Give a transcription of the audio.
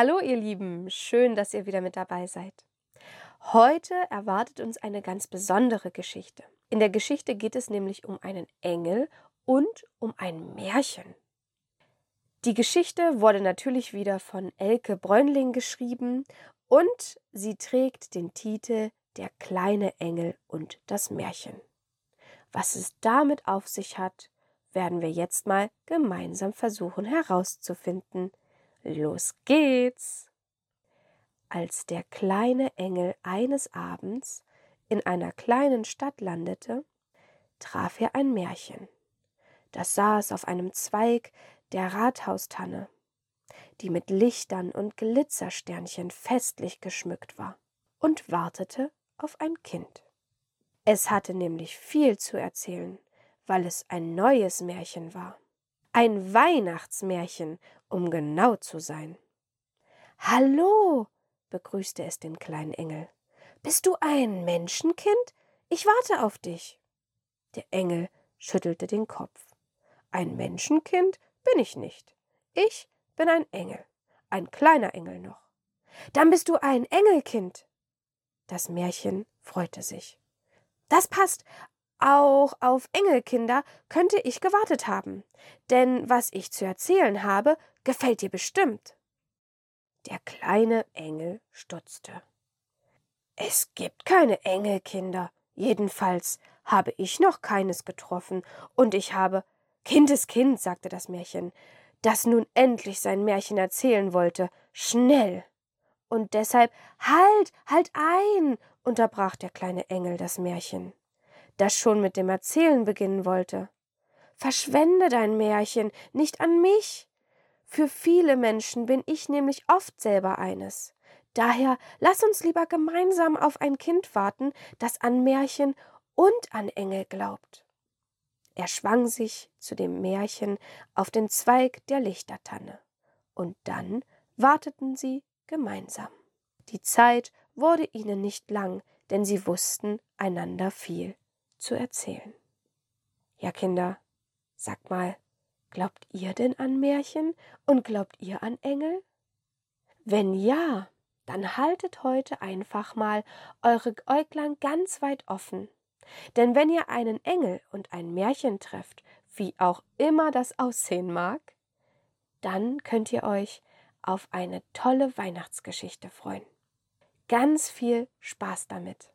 Hallo ihr Lieben, schön, dass ihr wieder mit dabei seid. Heute erwartet uns eine ganz besondere Geschichte. In der Geschichte geht es nämlich um einen Engel und um ein Märchen. Die Geschichte wurde natürlich wieder von Elke Bräunling geschrieben und sie trägt den Titel Der kleine Engel und das Märchen. Was es damit auf sich hat, werden wir jetzt mal gemeinsam versuchen herauszufinden. Los geht's! Als der kleine Engel eines Abends in einer kleinen Stadt landete, traf er ein Märchen. Das saß auf einem Zweig der Rathaustanne, die mit Lichtern und Glitzersternchen festlich geschmückt war, und wartete auf ein Kind. Es hatte nämlich viel zu erzählen, weil es ein neues Märchen war. Ein Weihnachtsmärchen, um genau zu sein. Hallo, begrüßte es den kleinen Engel. Bist du ein Menschenkind? Ich warte auf dich. Der Engel schüttelte den Kopf. Ein Menschenkind bin ich nicht. Ich bin ein Engel, ein kleiner Engel noch. Dann bist du ein Engelkind. Das Märchen freute sich. Das passt. Auch auf Engelkinder könnte ich gewartet haben, denn was ich zu erzählen habe, gefällt dir bestimmt. Der kleine Engel stutzte. Es gibt keine Engelkinder, jedenfalls habe ich noch keines getroffen, und ich habe Kindeskind, sagte das Märchen, das nun endlich sein Märchen erzählen wollte, schnell. Und deshalb Halt, halt ein, unterbrach der kleine Engel das Märchen das schon mit dem Erzählen beginnen wollte. Verschwende dein Märchen nicht an mich. Für viele Menschen bin ich nämlich oft selber eines. Daher lass uns lieber gemeinsam auf ein Kind warten, das an Märchen und an Engel glaubt. Er schwang sich zu dem Märchen auf den Zweig der Lichtertanne, und dann warteten sie gemeinsam. Die Zeit wurde ihnen nicht lang, denn sie wussten einander viel zu erzählen. Ja, Kinder, sagt mal, glaubt ihr denn an Märchen und glaubt ihr an Engel? Wenn ja, dann haltet heute einfach mal eure Äuglein ganz weit offen. Denn wenn ihr einen Engel und ein Märchen trefft, wie auch immer das aussehen mag, dann könnt ihr euch auf eine tolle Weihnachtsgeschichte freuen. Ganz viel Spaß damit.